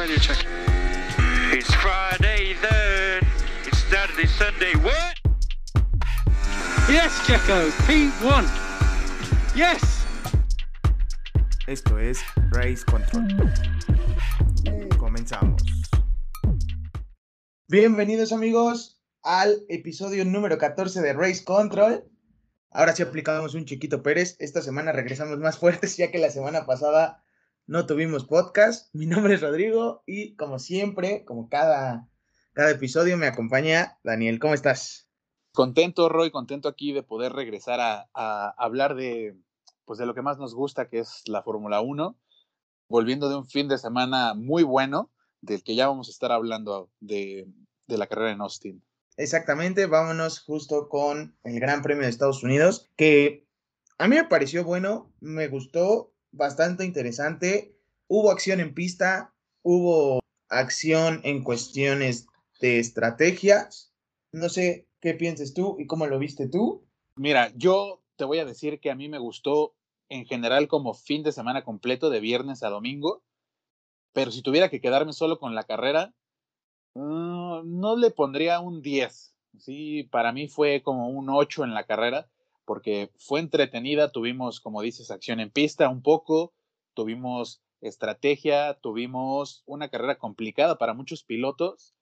radio check. It's Friday then. It's Saturday, Sunday. What? Yes, Checo. P1. Yes. Esto es Race Control. Comenzamos. Bienvenidos amigos al episodio número 14 de Race Control. Ahora sí aplicamos un chiquito Pérez. Esta semana regresamos más fuertes ya que la semana pasada no tuvimos podcast. Mi nombre es Rodrigo y como siempre, como cada, cada episodio, me acompaña Daniel. ¿Cómo estás? Contento, Roy, contento aquí de poder regresar a, a hablar de, pues de lo que más nos gusta, que es la Fórmula 1, volviendo de un fin de semana muy bueno, del que ya vamos a estar hablando de, de la carrera en Austin. Exactamente, vámonos justo con el Gran Premio de Estados Unidos, que a mí me pareció bueno, me gustó, bastante interesante. Hubo acción en pista, hubo acción en cuestiones de estrategias. No sé qué pienses tú y cómo lo viste tú. Mira, yo te voy a decir que a mí me gustó en general como fin de semana completo de viernes a domingo, pero si tuviera que quedarme solo con la carrera, uh, no le pondría un 10. Sí, para mí fue como un 8 en la carrera porque fue entretenida, tuvimos, como dices, acción en pista un poco, tuvimos estrategia, tuvimos una carrera complicada para muchos pilotos,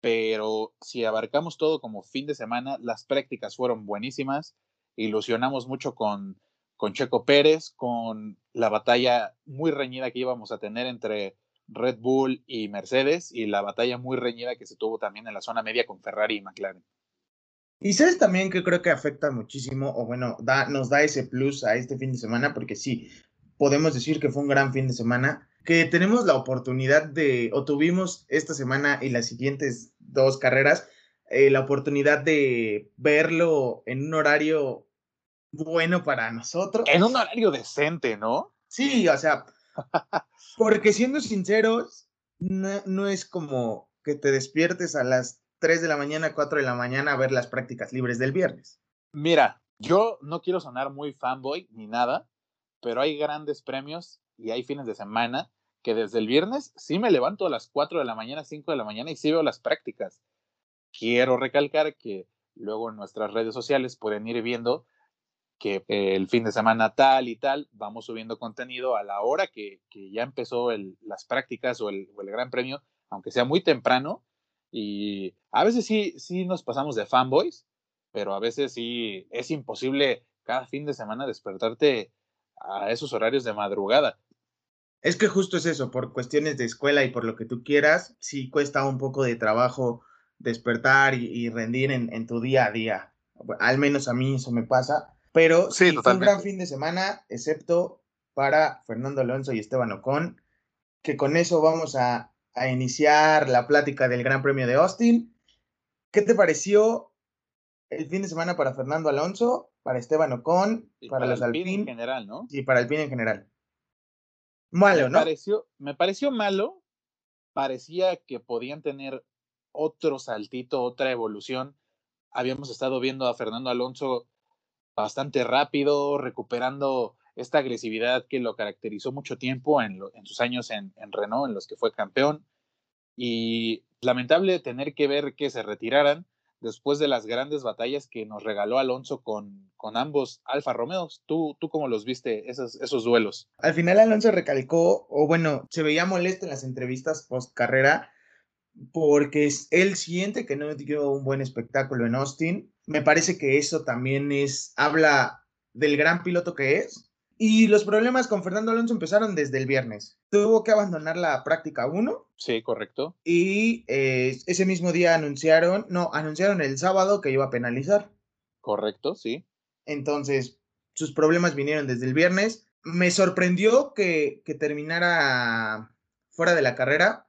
pero si abarcamos todo como fin de semana, las prácticas fueron buenísimas, ilusionamos mucho con, con Checo Pérez, con la batalla muy reñida que íbamos a tener entre Red Bull y Mercedes y la batalla muy reñida que se tuvo también en la zona media con Ferrari y McLaren. Y sabes también que creo que afecta muchísimo, o bueno, da, nos da ese plus a este fin de semana, porque sí, podemos decir que fue un gran fin de semana, que tenemos la oportunidad de, o tuvimos esta semana y las siguientes dos carreras, eh, la oportunidad de verlo en un horario bueno para nosotros. En un horario decente, ¿no? Sí, o sea, porque siendo sinceros, no, no es como que te despiertes a las 3 de la mañana, 4 de la mañana a ver las prácticas libres del viernes. Mira, yo no quiero sonar muy fanboy ni nada, pero hay grandes premios y hay fines de semana que desde el viernes sí me levanto a las 4 de la mañana, 5 de la mañana y sí veo las prácticas. Quiero recalcar que luego en nuestras redes sociales pueden ir viendo que el fin de semana tal y tal, vamos subiendo contenido a la hora que, ya empezó las prácticas o el gran premio, aunque sea muy temprano, y a veces sí, sí nos pasamos de fanboys, pero a veces sí es imposible cada fin de semana despertarte a esos horarios de madrugada. Es que justo es eso, por cuestiones de escuela y por lo que tú quieras, sí cuesta un poco de trabajo despertar y, y rendir en, en, tu día a día. Al menos a mí eso me pasa. Pero sí, sí fue un gran fin de semana, excepto para Fernando Alonso y Esteban Ocon, que con eso vamos a a iniciar la plática del Gran Premio de Austin. ¿Qué te pareció el fin de semana para Fernando Alonso, para Esteban Ocon, y para, para los Alpine? en general, ¿no? Sí, para el PIN en general. Malo, me ¿no? Pareció, me pareció malo. Parecía que podían tener otro saltito, otra evolución. Habíamos estado viendo a Fernando Alonso bastante rápido, recuperando esta agresividad que lo caracterizó mucho tiempo en, en sus años en, en, Renault, en los que fue campeón. Y lamentable tener que ver que se retiraran después de las grandes batallas que nos regaló Alonso con, con ambos Alfa Romeos. ¿Tú, ¿Tú cómo los viste esos, esos duelos? Al final Alonso recalcó, o bueno, se veía molesto en las entrevistas post carrera porque él siente que no dio un buen espectáculo en Austin. Me parece que eso también es, habla del gran piloto que es, y los problemas con Fernando Alonso empezaron desde el viernes. Tuvo que abandonar la práctica 1. Sí, correcto. Y eh, ese mismo día anunciaron, no, anunciaron el sábado que iba a penalizar. Correcto, sí. Entonces, sus problemas vinieron desde el viernes. Me sorprendió que, que terminara fuera de la carrera,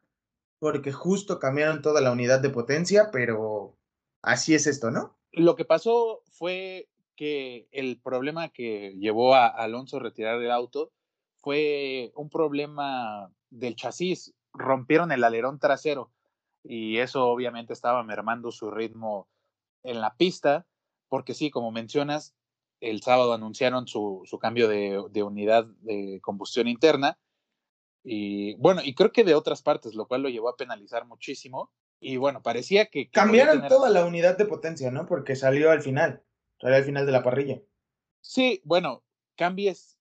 porque justo cambiaron toda la unidad de potencia, pero así es esto, ¿no? Lo que pasó fue que el problema que llevó a Alonso a retirar el auto fue un problema del chasis. Rompieron el alerón trasero y eso obviamente estaba mermando su ritmo en la pista, porque sí, como mencionas, el sábado anunciaron su, su cambio de, de, unidad de combustión interna Y bueno, y creo que de otras partes, lo cual lo llevó a penalizar muchísimo. Y bueno, parecía que... Cambiaron toda la unidad de potencia, ¿no? Porque salió al final, al final de la parrilla. Sí, bueno, cambies.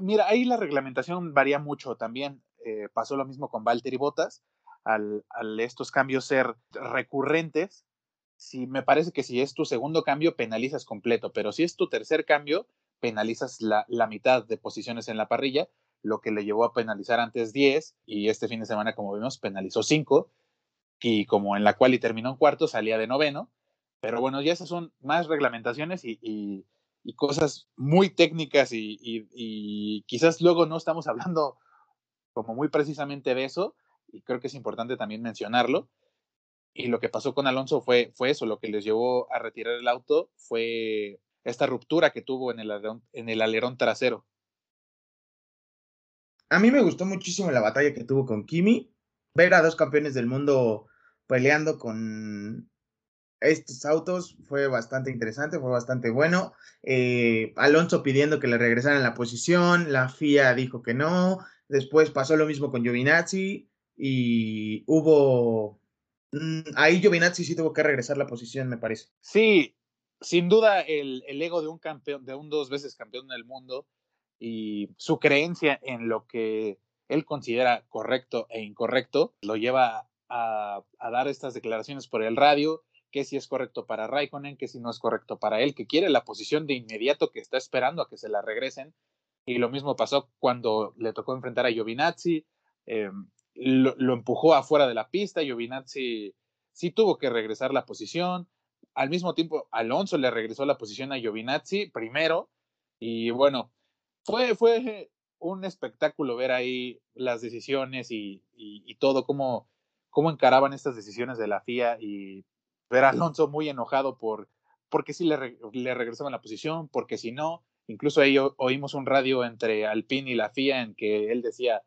Mira, ahí la reglamentación varía mucho también. Eh, pasó lo mismo con Valtteri Bottas. Al, al estos cambios ser recurrentes, si me parece que si es tu segundo cambio, penalizas completo, pero si es tu tercer cambio, penalizas la, la, mitad de posiciones en la parrilla, lo que le llevó a penalizar antes 10 y este fin de semana, como vimos, penalizó 5 y como en la cual y terminó en cuarto, salía de noveno. Pero bueno, ya esas son más reglamentaciones y, cosas muy técnicas y, y, quizás luego no estamos hablando como muy precisamente de eso y creo que es importante también mencionarlo. Y lo que pasó con Alonso fue, fue eso, lo que les llevó a retirar el auto fue esta ruptura que tuvo en el alerón, en el alerón trasero. A mí me gustó muchísimo la batalla que tuvo con Kimi ver a dos campeones del mundo peleando con estos autos fue bastante interesante, fue bastante bueno. Eh, Alonso pidiendo que le regresaran la posición, la FIA dijo que no. Después pasó lo mismo con Giovinazzi y hubo. Mm, ahí Giovinazzi sí tuvo que regresar la posición, me parece. Sí, sin duda el, el ego de un campeón, de un dos veces campeón del mundo y su creencia en lo que él considera correcto e incorrecto, lo lleva a, dar estas declaraciones por el radio, que si es correcto para Raikkonen, que si no es correcto para él, que quiere la posición de inmediato, que está esperando a que se la regresen. Y lo mismo pasó cuando le tocó enfrentar a Giovinazzi, em, lo, empujó afuera de la pista, Giovinazzi sí tuvo que regresar la posición. Al mismo tiempo, Alonso le regresó la posición a Giovinazzi primero. Y bueno, fue, fue un espectáculo ver ahí las decisiones y, y, todo, cómo, cómo encaraban estas decisiones de la FIA y ver a Alonso muy enojado por porque si le, le regresaban la posición, porque si no, incluso ahí oímos un radio entre Alpine y la FIA en que él decía,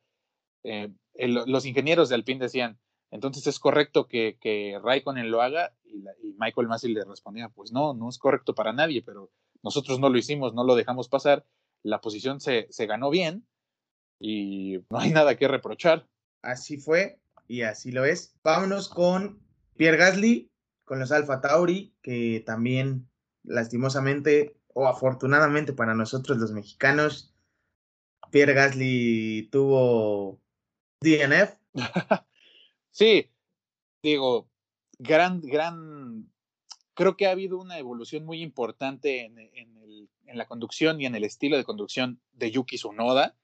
eh, los ingenieros de Alpine decían, entonces es correcto que, que Raikkonen lo haga y, y Michael Massey le respondía, pues no, no es correcto para nadie, pero nosotros no lo hicimos, no lo dejamos pasar la posición se, se ganó bien y no hay nada que reprochar. Así fue y así lo es. Vámonos con Pierre Gasly, con los Alfa Tauri, que también lastimosamente o afortunadamente para nosotros los mexicanos, Pierre Gasly tuvo DNF. sí, digo, gran, gran, creo que ha habido una evolución muy importante en, en la conducción y en el estilo de conducción de Yuki Tsunoda.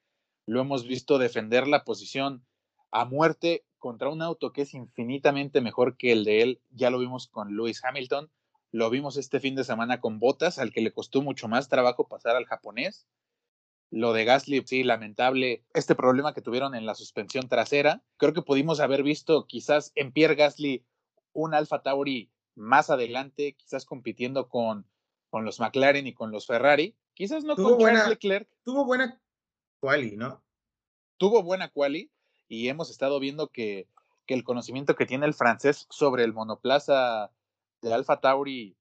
Lo hemos visto defender la posición a muerte contra un auto que es infinitamente mejor que el de él. Ya lo vimos con Lewis Hamilton, lo vimos este fin de semana con Bottas, al que le costó mucho más trabajo pasar al japonés. Lo de Gasly, sí, lamentable, este problema que tuvieron en la suspensión trasera. Creo que pudimos haber visto quizás en Pierre Gasly un Alfa Tauri más adelante, quizás compitiendo con con los McLaren y con los Ferrari. Quizás no tuvo con buena, Leclerc. Tuvo buena quali, ¿no? Tuvo buena quali y hemos estado viendo que, que el conocimiento que tiene el francés sobre el monoplaza de Alfa Tauri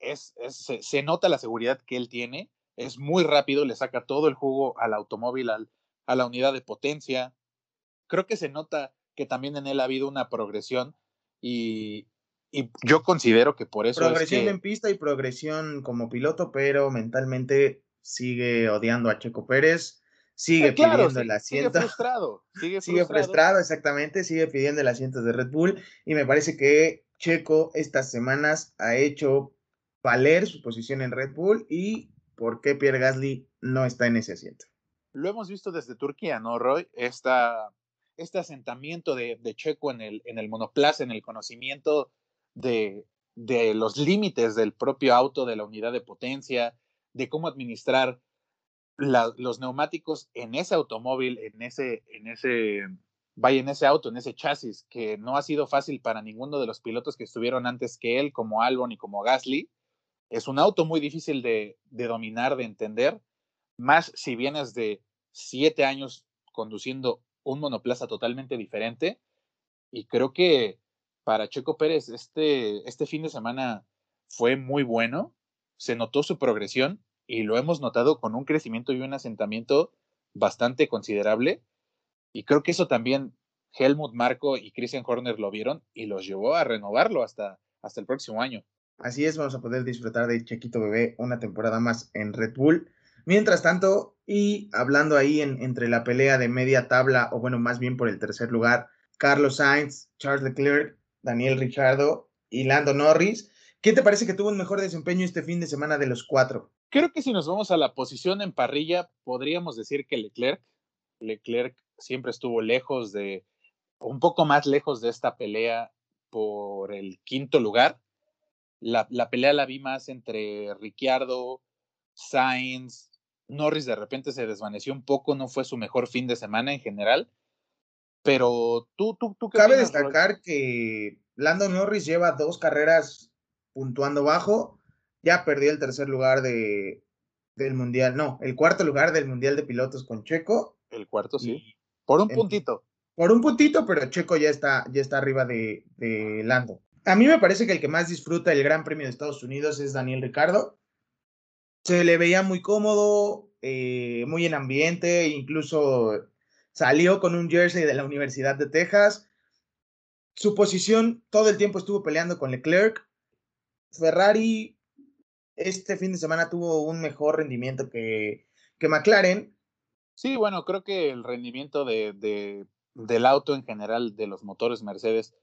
es, se, nota la seguridad que él tiene. Es muy rápido, le saca todo el jugo al automóvil, al, a la unidad de potencia. Creo que se nota que también en él ha habido una progresión y, y yo considero que por eso. Progresión en pista y progresión como piloto, pero mentalmente sigue odiando a Checo Pérez, sigue pidiendo el asiento. Sigue frustrado, sigue frustrado. Sigue frustrado, exactamente, sigue pidiendo el asiento de Red Bull. Y me parece que Checo estas semanas ha hecho valer su posición en Red Bull y por qué Pierre Gasly no está en ese asiento. Lo hemos visto desde Turquía, ¿no, Roy? Esta, este asentamiento de, de Checo en el, en el monoplaza, en el conocimiento de, de los límites del propio auto, de la unidad de potencia, de cómo administrar los neumáticos en ese automóvil, en ese, en ese, vaya, en ese auto, en ese chasis, que no ha sido fácil para ninguno de los pilotos que estuvieron antes que él, como Albon y como Gasly. Es un auto muy difícil de, de dominar, de entender, más si vienes de siete años conduciendo un monoplaza totalmente diferente. Y creo que para Checo Pérez este, este fin de semana fue muy bueno, se notó su progresión y lo hemos notado con un crecimiento y un asentamiento bastante considerable. Y creo que eso también Helmut Marco y Christian Horner lo vieron y los llevó a renovarlo hasta, hasta el próximo año. Así es, vamos a poder disfrutar de Chequito Bebé una temporada más en Red Bull. Mientras tanto, y hablando ahí entre la pelea de media tabla, o bueno, más bien por el tercer lugar, Carlos Sainz, Charles Leclerc, Daniel Ricciardo y Lando Norris. ¿Qué te parece que tuvo un mejor desempeño este fin de semana de los cuatro? Creo que si nos vamos a la posición en parrilla, podríamos decir que Leclerc, Leclerc siempre estuvo lejos de, un poco más lejos de esta pelea por el quinto lugar. La, la pelea la vi más entre Ricciardo, Sainz, Norris de repente se desvaneció un poco, no fue su mejor fin de semana en general. Pero tú, tú, tú. ¿qué Cabe destacar que Lando Norris lleva dos carreras puntuando bajo, ya perdió el tercer lugar de, del mundial, no, el cuarto lugar del mundial de pilotos con Checo. El cuarto, sí. Por un puntito. Por un puntito, pero Checo ya está, ya está arriba de, de Lando. A mí me parece que el que más disfruta el Gran Premio de Estados Unidos es Daniel Ricardo se le veía muy cómodo, eh, muy en ambiente, incluso salió con un jersey de la Universidad de Texas. Su posición todo el tiempo estuvo peleando con Leclerc. Ferrari este fin de semana tuvo un mejor rendimiento que, que McLaren. Sí, bueno, creo que el rendimiento de, de, del auto en general, de los motores Mercedes,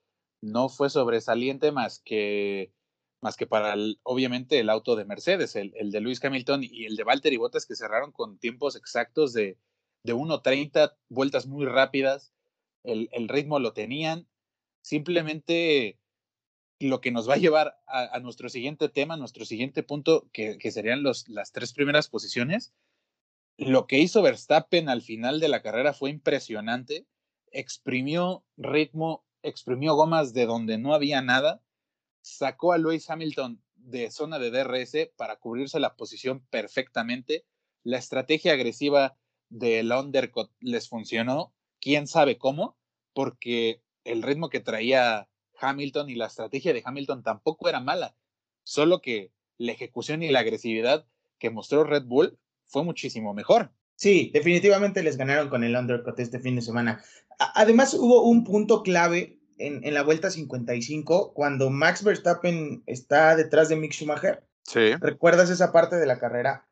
no fue sobresaliente más que más que para, obviamente, el auto de Mercedes, el, de Lewis Hamilton y el de Valtteri Bottas, que cerraron con tiempos exactos de, de 1.30, vueltas muy rápidas, el, ritmo lo tenían. Simplemente lo que nos va a llevar a, nuestro siguiente tema, nuestro siguiente punto, que, serían las tres primeras posiciones. Lo que hizo Verstappen al final de la carrera fue impresionante. Exprimió ritmo, exprimió gomas de donde no había nada sacó a Lewis Hamilton de zona de DRS para cubrirse la posición perfectamente. La estrategia agresiva del undercut les funcionó, quién sabe cómo, porque el ritmo que traía Hamilton y la estrategia de Hamilton tampoco era mala, solo que la ejecución y la agresividad que mostró Red Bull fue muchísimo mejor. Sí, definitivamente les ganaron con el undercut este fin de semana. Además, hubo un punto clave en, la vuelta 55, cuando Max Verstappen está detrás de Mick Schumacher. Sí. ¿Recuerdas esa parte de la carrera?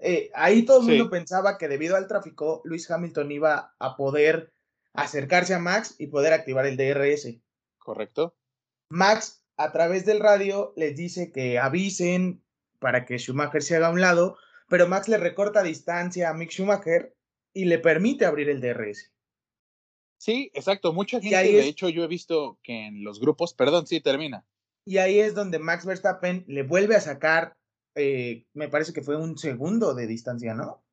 Eh, ahí todo el mundo pensaba que debido al tráfico, Luis Hamilton iba a poder acercarse a Max y poder activar el DRS. Correcto. Max, a través del radio, les dice que avisen para que Schumacher se haga a un lado, pero Max le recorta distancia a Mick Schumacher y le permite abrir el DRS. Sí, exacto. Mucha gente, de hecho, yo he visto que en los grupos, perdón, sí, termina. Y ahí es donde Max Verstappen le vuelve a sacar, eh, me parece que fue un segundo de distancia, ¿no?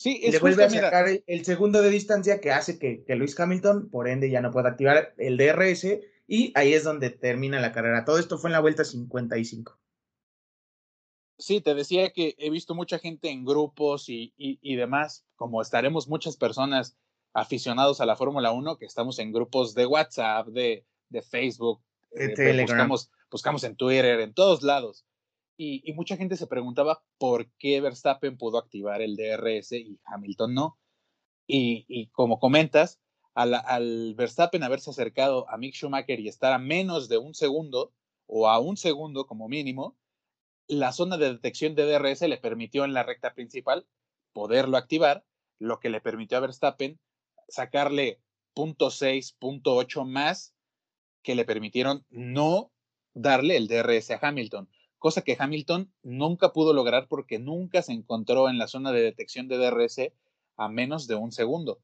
Sí, es le vuelve a sacar el, segundo de distancia que hace que, que Luis Hamilton, por ende, ya no pueda activar el DRS y ahí es donde termina la carrera. Todo esto fue en la vuelta 55. Sí, te decía que he visto mucha gente en grupos y, y, y demás, como estaremos muchas personas aficionados a la Fórmula 1 que estamos en grupos de WhatsApp, de, de Facebook, de buscamos, buscamos en Twitter, en todos lados. Y, mucha gente se preguntaba por qué Verstappen pudo activar el DRS y Hamilton no. Y, como comentas, al, al, Verstappen haberse acercado a Mick Schumacher y estar a menos de un segundo, o a un segundo como mínimo, la zona de detección de DRS le permitió en la recta principal poderlo activar, lo que le permitió a Verstappen sacarle punto .6, punto .8 más que le permitieron no darle el DRS a Hamilton, cosa que Hamilton nunca pudo lograr porque nunca se encontró en la zona de detección de DRS a menos de un segundo.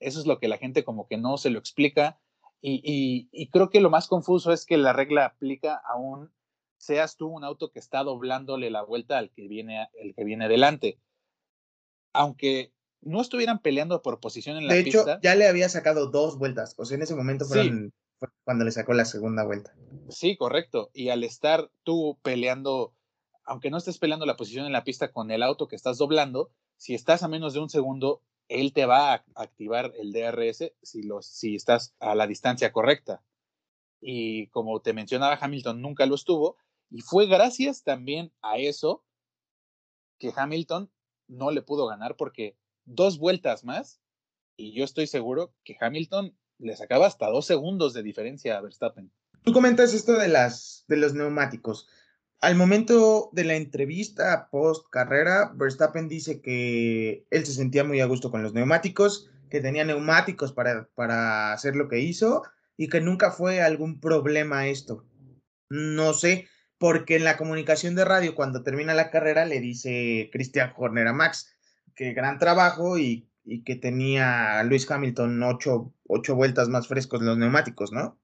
Eso es lo que la gente como que no se lo explica y, y, creo que lo más confuso es que la regla aplica aún seas tú un auto que está doblándole la vuelta al que viene, el que viene delante. Aunque no estuvieran peleando por posición en la pista. De hecho, ya le había sacado dos vueltas. O sea, en ese momento fueron, cuando le sacó la segunda vuelta. Sí, correcto. Y al estar tú peleando, aunque no estés peleando la posición en la pista con el auto que estás doblando, si estás a menos de un segundo, él te va a activar el DRS si, los, si estás a la distancia correcta. Y como te mencionaba, Hamilton nunca lo estuvo. Y fue gracias también a eso que Hamilton no le pudo ganar porque dos vueltas más y yo estoy seguro que Hamilton le sacaba hasta dos segundos de diferencia a Verstappen. Tú comentas esto de, las, de los neumáticos. Al momento de la entrevista post carrera, Verstappen dice que él se sentía muy a gusto con los neumáticos, que tenía neumáticos para, para hacer lo que hizo y que nunca fue algún problema esto. No sé, porque en la comunicación de radio, cuando termina la carrera, le dice Christian Horner a Max que gran trabajo y, y que tenía Luis Hamilton ocho, ocho vueltas más frescos en los neumáticos, ¿no?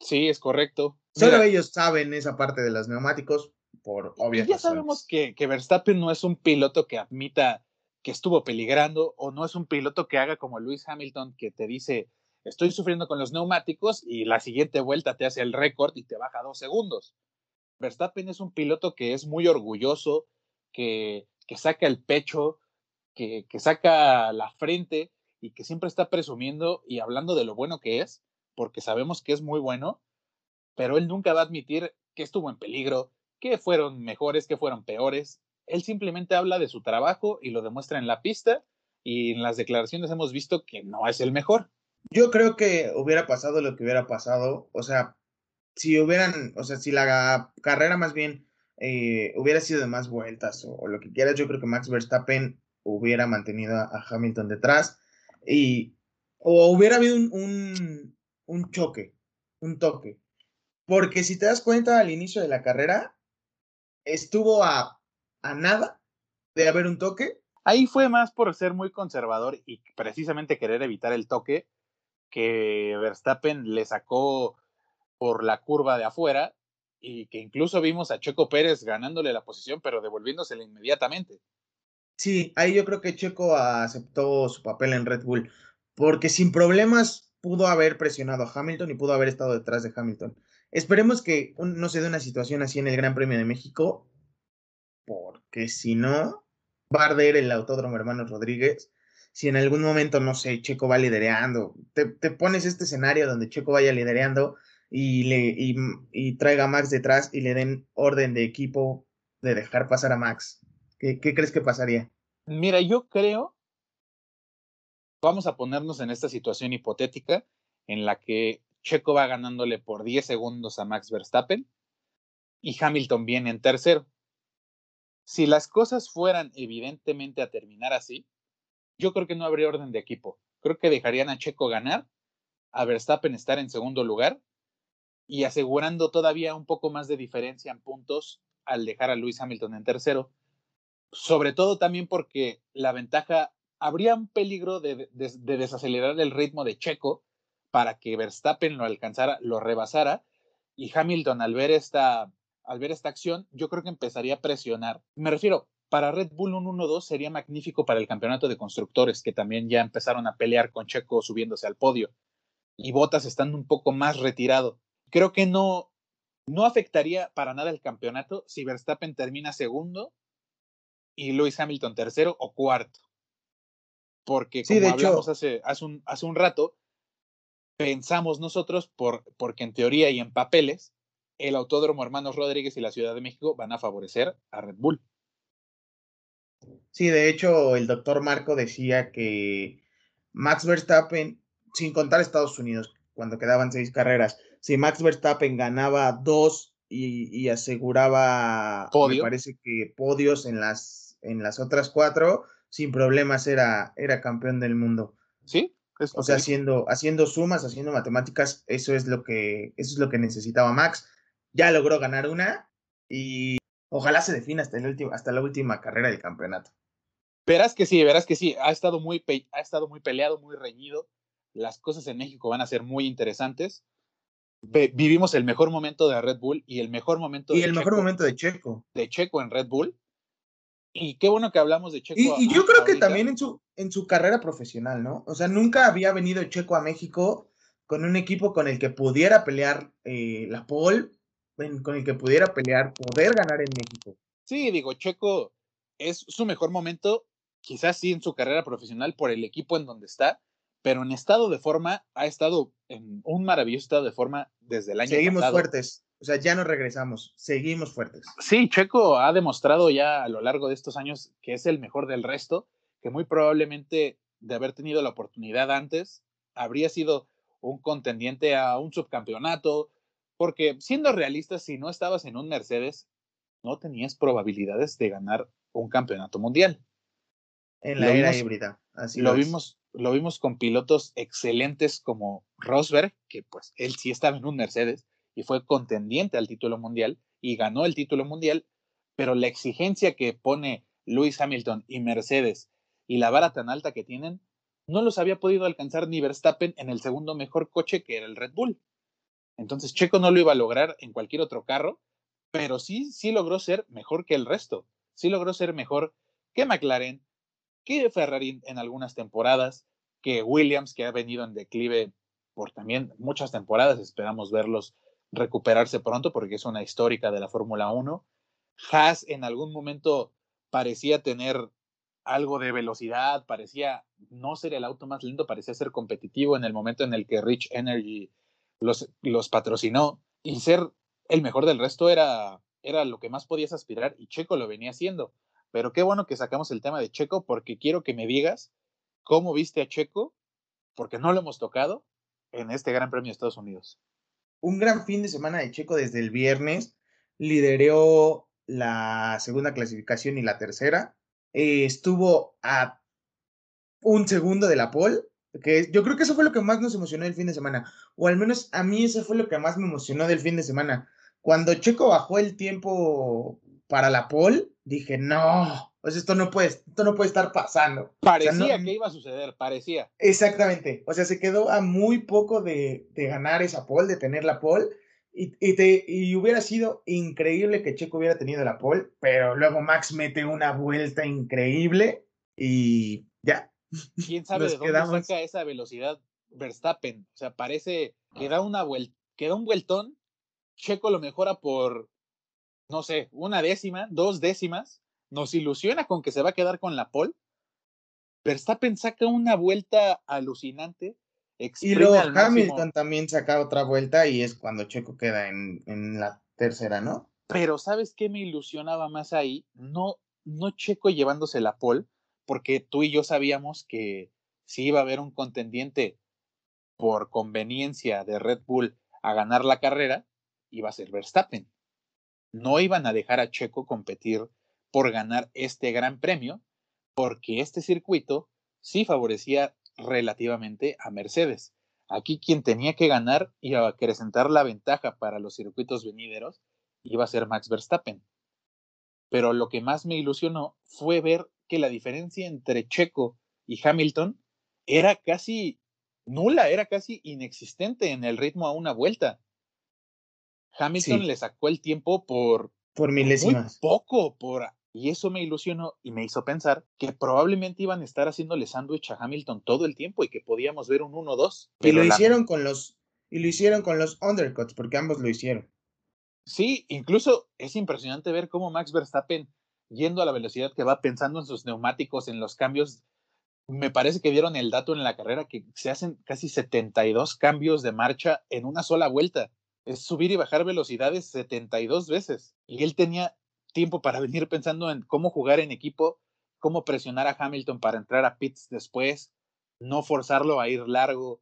Sí, es correcto. Solo ellos saben esa parte de los neumáticos por obvias Ya sabemos que, que, Verstappen no es un piloto que admita que estuvo peligrando o no es un piloto que haga como Luis Hamilton que te dice estoy sufriendo con los neumáticos y la siguiente vuelta te hace el récord y te baja dos segundos. Verstappen es un piloto que es muy orgulloso, que, que saca el pecho, que, saca la frente y que siempre está presumiendo y hablando de lo bueno que es porque sabemos que es muy bueno, pero él nunca va a admitir que estuvo en peligro, que fueron mejores, que fueron peores. Él simplemente habla de su trabajo y lo demuestra en la pista y en las declaraciones hemos visto que no es el mejor. Yo creo que hubiera pasado lo que hubiera pasado, o sea, si hubieran, o sea, si la carrera más bien eh, hubiera sido de más vueltas o, o, lo que quieras, yo creo que Max Verstappen hubiera mantenido a Hamilton detrás y o hubiera habido un, un, choque, un toque. Porque si te das cuenta al inicio de la carrera, estuvo a, a nada de haber un toque. Ahí fue más por ser muy conservador y precisamente querer evitar el toque que Verstappen le sacó por la curva de afuera y que incluso vimos a Checo Pérez ganándole la posición pero devolviéndosela inmediatamente. Sí, ahí yo creo que Checo aceptó su papel en Red Bull porque sin problemas pudo haber presionado a Hamilton y pudo haber estado detrás de Hamilton. Esperemos que no se dé una situación así en el Gran Premio de México, porque si no, va a arder el Autódromo Hermanos Rodríguez. Si en algún momento, no sé, Checo va lidereando, te, pones este escenario donde Checo vaya lidereando y, le, y, traiga a Max detrás y le den orden de equipo de dejar pasar a Max. ¿Qué, crees que pasaría? Mira, yo creo vamos a ponernos en esta situación hipotética en la que Checo va ganándole por 10 segundos a Max Verstappen y Hamilton viene en tercero. Si las cosas fueran evidentemente a terminar así, yo creo que no habría orden de equipo. Creo que dejarían a Checo ganar, a Verstappen estar en segundo lugar y asegurando todavía un poco más de diferencia en puntos al dejar a Lewis Hamilton en tercero. Sobre todo también porque la ventaja habría un peligro de, de, de, desacelerar el ritmo de Checo para que Verstappen lo alcanzara, lo rebasara, y Hamilton al ver esta, al ver esta acción, yo creo que empezaría a presionar. Me refiero, para Red Bull un 1-2 sería magnífico para el campeonato de constructores, que también ya empezaron a pelear con Checo subiéndose al podio, y Bottas estando un poco más retirado. Creo que no, no afectaría para nada el campeonato si Verstappen termina segundo y Lewis Hamilton tercero o cuarto porque como sí, de hablamos hecho, hace, hace, un, hace un rato, pensamos nosotros, por, porque en teoría y en papeles, el Autódromo Hermanos Rodríguez y la Ciudad de México van a favorecer a Red Bull. Sí, de hecho, el doctor Marco decía que Max Verstappen, sin contar Estados Unidos, cuando quedaban seis carreras, si Max Verstappen ganaba dos y, y aseguraba, ¿Podio? me parece que podios en las, en las otras cuatro, sin problemas era, era campeón del mundo. Sí. Es o sea, haciendo, haciendo sumas, haciendo matemáticas, eso es lo que, eso es lo que necesitaba Max. Ya logró ganar una y ojalá se defina hasta, el último, hasta la última carrera del campeonato. Verás que sí, verás que sí. Ha estado muy, ha estado muy peleado, muy reñido. Las cosas en México van a ser muy interesantes. Vivimos el mejor momento de Red Bull y el mejor momento y de el Checo, mejor momento de Checo. De Checo en Red Bull. Y qué bueno que hablamos de Checo. Y, y yo creo ahorita. que también en su, en su carrera profesional, ¿no? O sea, nunca había venido Checo a México con un equipo con el que pudiera pelear eh, la pole, con el que pudiera pelear, poder ganar en México. Sí, digo, Checo es su mejor momento, quizás sí en su carrera profesional por el equipo en donde está, pero en estado de forma ha estado en un maravilloso estado de forma desde el año Seguimos pasado. fuertes. O sea, ya no regresamos, seguimos fuertes. Sí, Checo ha demostrado ya a lo largo de estos años que es el mejor del resto, que muy probablemente de haber tenido la oportunidad antes, habría sido un contendiente a un subcampeonato, porque siendo realistas, si no estabas en un Mercedes, no tenías probabilidades de ganar un campeonato mundial. En la era híbrida. Así lo, vimos, lo vimos con pilotos excelentes como Rosberg, que pues él sí estaba en un Mercedes y fue contendiente al título mundial y ganó el título mundial, pero la exigencia que pone Lewis Hamilton y Mercedes y la vara tan alta que tienen, no los había podido alcanzar ni Verstappen en el segundo mejor coche que era el Red Bull. Entonces Checo no lo iba a lograr en cualquier otro carro, pero sí, sí logró ser mejor que el resto. Sí logró ser mejor que McLaren, que Ferrari en algunas temporadas, que Williams, que ha venido en declive por también muchas temporadas. Esperamos verlos recuperarse pronto porque es una histórica de la Fórmula 1. Haas en algún momento parecía tener algo de velocidad, parecía no ser el auto más lindo, parecía ser competitivo en el momento en el que Rich Energy los, los patrocinó y ser el mejor del resto era, era lo que más podías aspirar y Checo lo venía haciendo. Pero qué bueno que sacamos el tema de Checo porque quiero que me digas cómo viste a Checo, porque no lo hemos tocado en este Gran Premio de Estados Unidos. Un gran fin de semana de Checo desde el viernes. Lideró la segunda clasificación y la tercera. Eh, estuvo a un segundo de la pole, que yo creo que eso fue lo que más nos emocionó del fin de semana, o al menos a mí eso fue lo que más me emocionó del fin de semana. Cuando Checo bajó el tiempo para la pole, dije, no, pues esto no puede, esto no puede estar pasando. Parecía que iba a suceder, parecía. Exactamente, o sea, se quedó a muy poco de, de ganar esa pole, de tener la pole, y, y, te, y hubiera sido increíble que Checo hubiera tenido la pole, pero luego Max mete una vuelta increíble y ya. ¿Quién sabe de dónde saca esa velocidad Verstappen? O sea, parece que da una vuelta, que da un vueltón, Checo lo mejora por, no sé, una décima, dos décimas, nos ilusiona con que se va a quedar con la pole. Verstappen saca una vuelta alucinante y luego Hamilton también saca otra vuelta y es cuando Checo queda en, en, la tercera, ¿no? Pero ¿sabes qué me ilusionaba más ahí? No, no Checo llevándose la pole, porque tú y yo sabíamos que si iba a haber un contendiente por conveniencia de Red Bull a ganar la carrera, iba a ser Verstappen. No iban a dejar a Checo competir por ganar este gran premio, porque este circuito sí favorecía relativamente a Mercedes. Aquí quien tenía que ganar y acrecentar la ventaja para los circuitos venideros iba a ser Max Verstappen. Pero lo que más me ilusionó fue ver que la diferencia entre Checo y Hamilton era casi nula, era casi inexistente en el ritmo a una vuelta. Hamilton le sacó el tiempo por, por milésimas. poco, por y eso me ilusionó y me hizo pensar que probablemente iban a estar haciéndole sándwich a Hamilton todo el tiempo y que podíamos ver un 1-2. Y lo hicieron con los y lo hicieron con los undercuts porque ambos lo hicieron. Sí, incluso es impresionante ver cómo Max Verstappen yendo a la velocidad que va pensando en sus neumáticos, en los cambios. Me parece que dieron el dato en la carrera que se hacen casi 72 cambios de marcha en una sola vuelta. Es subir y bajar velocidades 72 veces. Y él tenía tiempo para venir pensando en cómo jugar en equipo, cómo presionar a Hamilton para entrar a pits después, no forzarlo a ir largo.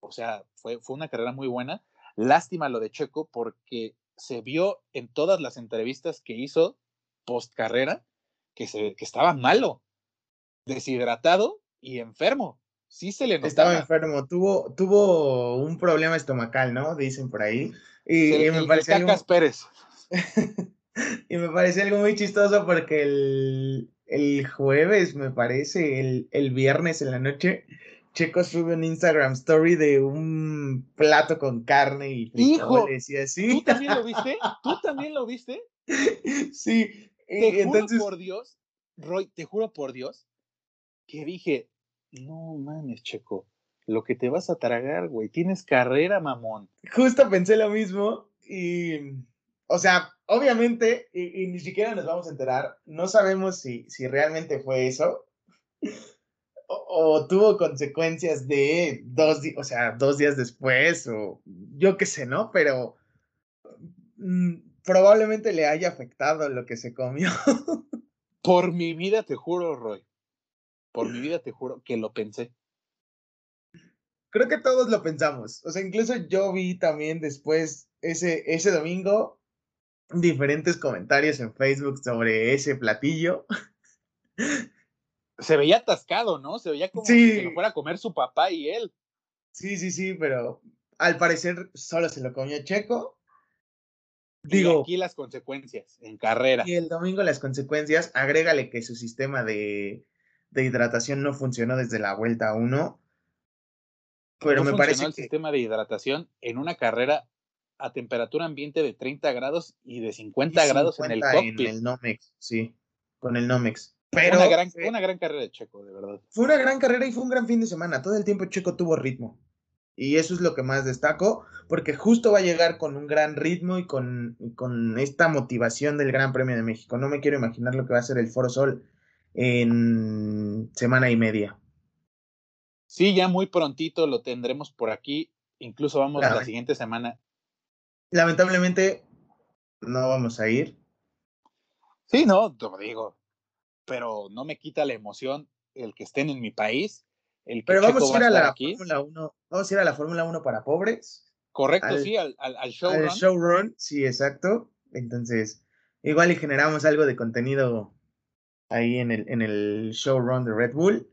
O sea, fue, fue una carrera muy buena. Lástima lo de Checo porque se vio en todas las entrevistas que hizo post carrera que, se, que estaba malo, deshidratado y enfermo. Sí se le notaba. Estaba enfermo, tuvo, tuvo un problema estomacal, ¿no? Dicen por ahí. Y, me parece. Cacas Pérez. y me parece algo muy chistoso porque el, el jueves, me parece, el, el, viernes en la noche, Checo sube un Instagram story de un plato con carne y frijoles y así. ¿Tú también lo viste? ¿Tú también lo viste? Sí. Te juro por Dios, Roy, te juro por Dios, que dije, no mames, Checo, lo que te vas a tragar, güey, tienes carrera, mamón. Justo pensé lo mismo y o sea, obviamente, y, ni siquiera nos vamos a enterar, no sabemos si, si realmente fue eso o, tuvo consecuencias de dos, o sea, dos días después o yo qué sé, ¿no? Pero mm, probablemente le haya afectado lo que se comió. Por mi vida, te juro, Roy. Por mi vida te juro que lo pensé. Creo que todos lo pensamos. O sea, incluso yo vi también después ese, ese domingo diferentes comentarios en Facebook sobre ese platillo. Se veía atascado, ¿no? Se veía como si se lo fuera a comer su papá y él. Sí, sí, sí, pero al parecer solo se lo comió Checo. Digo, y aquí las consecuencias en carrera. Y el domingo las consecuencias, agrégale que su sistema de, de hidratación no funcionó desde la vuelta 1. Pero me parece el sistema de hidratación en una carrera a temperatura ambiente de 30 grados y de 50, grados en el cockpit. En el Nomex, sí, con el Nomex. Pero una gran, una gran carrera de Checo, de verdad. Fue una gran carrera y fue un gran fin de semana. Todo el tiempo Checo tuvo ritmo. Y eso es lo que más destaco, porque justo va a llegar con un gran ritmo y con, con esta motivación del Gran Premio de México. No me quiero imaginar lo que va a ser el Foro Sol en semana y media. Sí, ya muy prontito lo tendremos por aquí. Incluso vamos a la siguiente semana. Lamentablemente no vamos a ir. Sí, no, te digo, pero no me quita la emoción el que estén en mi país pero vamos a ir a, la Fórmula 1. Vamos a ir a la Fórmula 1 para pobres. Correcto, sí, al, al, al showrun. Al showrun, sí, exacto. Entonces, igual y generamos algo de contenido ahí en el, en el showrun de Red Bull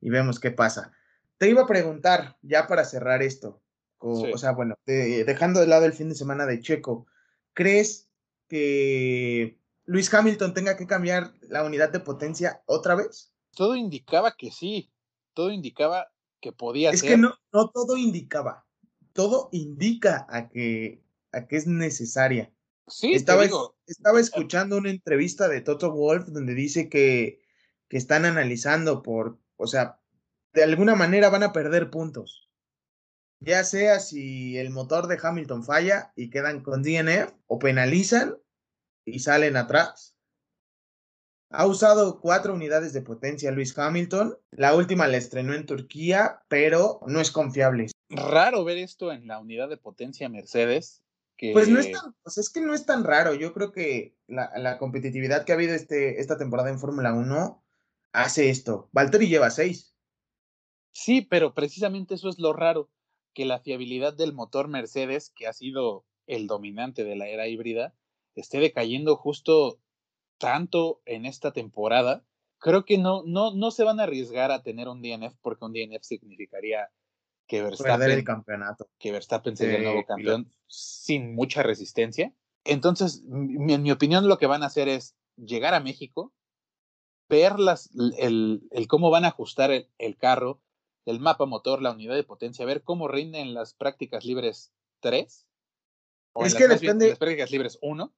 y vemos qué pasa. Te iba a preguntar, ya para cerrar esto, o, sea, bueno, dejando de lado el fin de semana de Checo, ¿crees que Luis Hamilton tenga que cambiar la unidad de potencia otra vez? Todo indicaba que sí todo indicaba que podía ser. Es que no, no todo indicaba. Todo indica a que, a que es necesaria. Sí, estaba, estaba escuchando una entrevista de Toto Wolf donde dice que, que están analizando por, o sea, de alguna manera van a perder puntos. Ya sea si el motor de Hamilton falla y quedan con DNF o penalizan y salen atrás ha usado cuatro unidades de potencia Luis Hamilton. La última la estrenó en Turquía, pero no es confiable. Raro ver esto en la unidad de potencia Mercedes. Pues no es tan, pues es que no es tan raro. Yo creo que la, competitividad que ha habido este, esta temporada en Fórmula 1 hace esto. Valtteri lleva seis. Sí, pero precisamente eso es lo raro, que la fiabilidad del motor Mercedes, que ha sido el dominante de la era híbrida, esté decayendo justo tanto en esta temporada, creo que no, no, no se van a arriesgar a tener un DNF porque un DNF significaría que Verstappen, el campeonato. Que Verstappen sería el nuevo campeón sin mucha resistencia. Entonces, en mi opinión, lo que van a hacer es llegar a México, ver las, el, el cómo van a ajustar el, carro, el mapa motor, la unidad de potencia, ver cómo rinden las prácticas libres 3. O es que depende. las prácticas libres 1.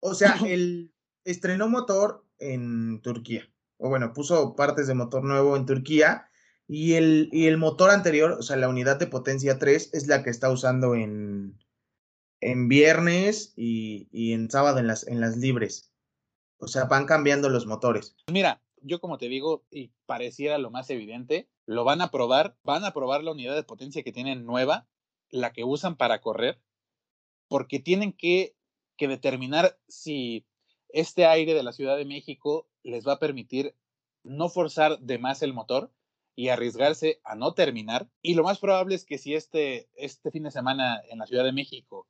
O sea, el, estrenó motor en Turquía. O bueno, puso partes de motor nuevo en Turquía. Y el, y el motor anterior, o sea, la unidad de potencia 3, es la que está usando en, en viernes y, y en sábado en las, en las libres. O sea, van cambiando los motores. Mira, yo como te digo, y pareciera lo más evidente, lo van a probar, van a probar la unidad de potencia que tienen nueva, la que usan para correr, porque tienen que, que determinar si este aire de la Ciudad de México les va a permitir no forzar de más el motor y arriesgarse a no terminar. Y lo más probable es que si este, este fin de semana en la Ciudad de México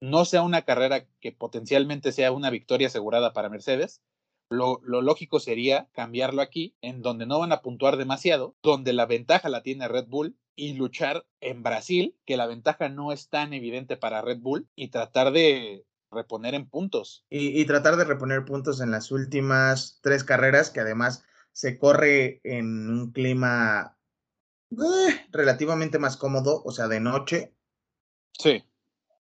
no sea una carrera que potencialmente sea una victoria asegurada para Mercedes, lo, lo, lógico sería cambiarlo aquí, en donde no van a puntuar demasiado, donde la ventaja la tiene Red Bull, y luchar en Brasil, que la ventaja no es tan evidente para Red Bull, y tratar de, reponer en puntos. Y, tratar de reponer puntos en las últimas tres carreras, que además se corre en un clima eh, relativamente más cómodo, o sea, de noche. Sí.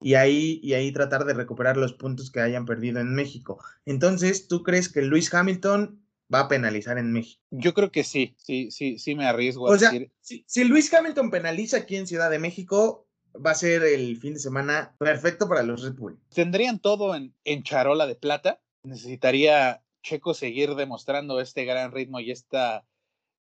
Y ahí, y ahí tratar de recuperar los puntos que hayan perdido en México. Entonces, ¿tú crees que Luis Hamilton va a penalizar en México? Yo creo que sí, sí, sí, sí me arriesgo a decir. si, si Luis Hamilton penaliza aquí en Ciudad de México, va a ser el fin de semana perfecto para los Red Bull. Tendrían todo en, en charola de plata. Necesitaría Checo seguir demostrando este gran ritmo y esta,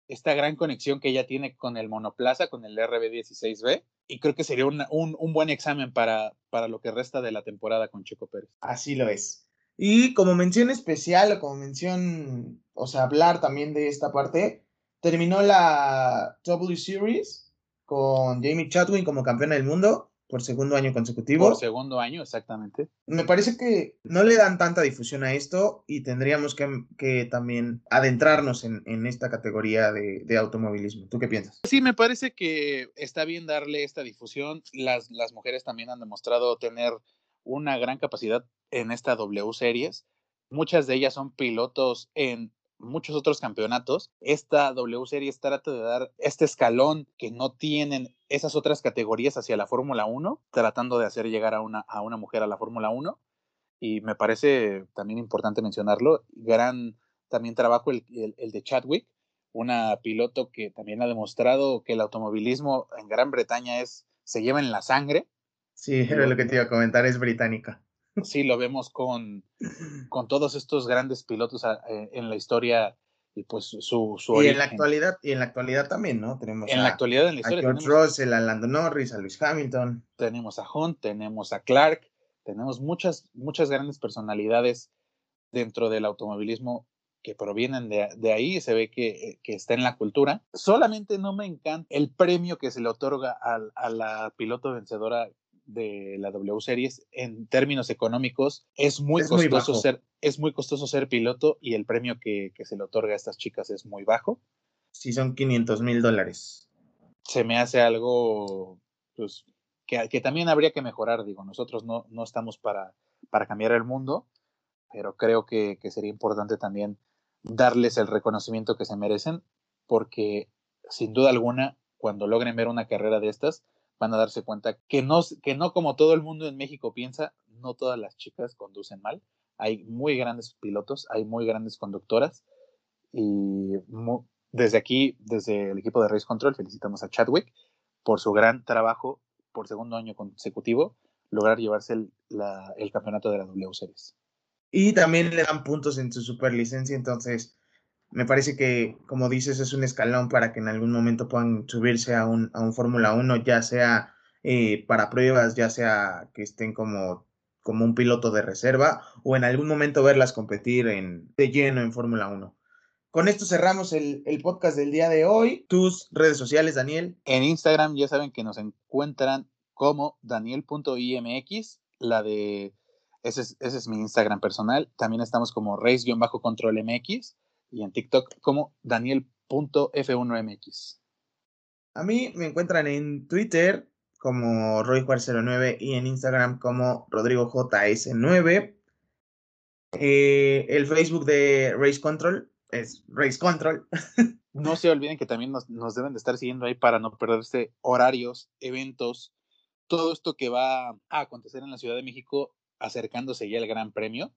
esta gran conexión que ella tiene con el monoplaza, con el RB16B. Y creo que sería un, un, buen examen para, para lo que resta de la temporada con Checo Pérez. Así lo es. Y como mención especial o como mención, o sea, hablar también de esta parte, terminó la W Series con Jamie Chatwin como campeona del mundo por segundo año consecutivo. Por segundo año, exactamente. Me parece que no le dan tanta difusión a esto y tendríamos que, también adentrarnos en, esta categoría de, automovilismo. ¿Tú qué piensas? Sí, me parece que está bien darle esta difusión. Las, las mujeres también han demostrado tener una gran capacidad en esta W Series. Muchas de ellas son pilotos en muchos otros campeonatos, esta W Series trata de dar este escalón que no tienen esas otras categorías hacia la Fórmula 1, tratando de hacer llegar a una, a una mujer a la Fórmula 1. Y me parece también importante mencionarlo, gran también trabajo el, el, de Chadwick, una piloto que también ha demostrado que el automovilismo en Gran Bretaña es, se lleva en la sangre. Sí, era lo que te iba a comentar, es británica. Sí, lo vemos con, con todos estos grandes pilotos ah, eh, en la historia y pues su, su y en la actualidad y en la actualidad también no tenemos en la actualidad en la historia a George Russell a Lando Norris a Lewis Hamilton. Tenemos a Hunt tenemos a Clark tenemos muchas muchas grandes personalidades dentro del automovilismo que provienen de, de ahí se ve que, que, está en la cultura. Solamente no me encanta el premio que se le otorga a, a la piloto vencedora de la W Series en términos económicos es muy costoso ser es muy costoso ser piloto y el premio que, se le otorga a estas chicas es muy bajo. Sí, son 500 mil dólares. Se me hace algo pues, que, también habría que mejorar. Digo, nosotros no, no estamos para, para cambiar el mundo, pero creo que, que sería importante también darles el reconocimiento que se merecen, porque sin duda alguna, cuando logren ver una carrera de estas, van a darse cuenta que no, que no como todo el mundo en México piensa, no todas las chicas conducen mal. Hay muy grandes pilotos, hay muy grandes conductoras y desde aquí, desde el equipo de Race Control, felicitamos a Chadwick por su gran trabajo por segundo año consecutivo, lograr llevarse el, el campeonato de la W Series. Y también le dan puntos en su superlicencia, entonces me parece que, como dices, es un escalón para que en algún momento puedan subirse a un, a un Fórmula 1, ya sea eh, para pruebas, ya sea que estén como, como un piloto de reserva o en algún momento verlas competir en, de lleno en Fórmula 1. Con esto cerramos el, el, podcast del día de hoy. Tus redes sociales, Daniel. En Instagram ya saben que nos encuentran como daniel.imx, la de... Ese es, ese es mi Instagram personal. También estamos como race-control-mx y en TikTok como daniel.f1mx. A mí me encuentran en Twitter como RoyJuar09 y en Instagram como RodrigoJS9. Eh, el Facebook de Race Control es Race Control. no se olviden que también nos, nos, deben de estar siguiendo ahí para no perderse horarios, eventos, todo esto que va a acontecer en la Ciudad de México acercándose ya al Gran Premio.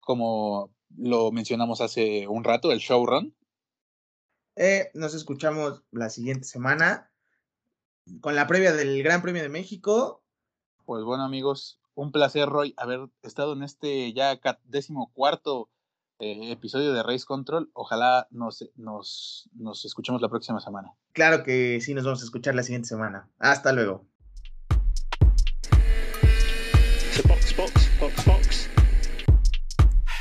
Como lo mencionamos hace un rato, el showrun. Eh, nos escuchamos la siguiente semana con la previa del Gran Premio de México. Pues bueno, amigos, un placer, Roy, haber estado en este ya décimo cuarto eh, episodio de Race Control. Ojalá nos, nos, nos escuchemos la próxima semana. Claro que sí, nos vamos a escuchar la siguiente semana. Hasta luego.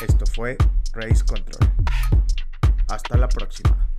Esto fue Race Control. Hasta la próxima.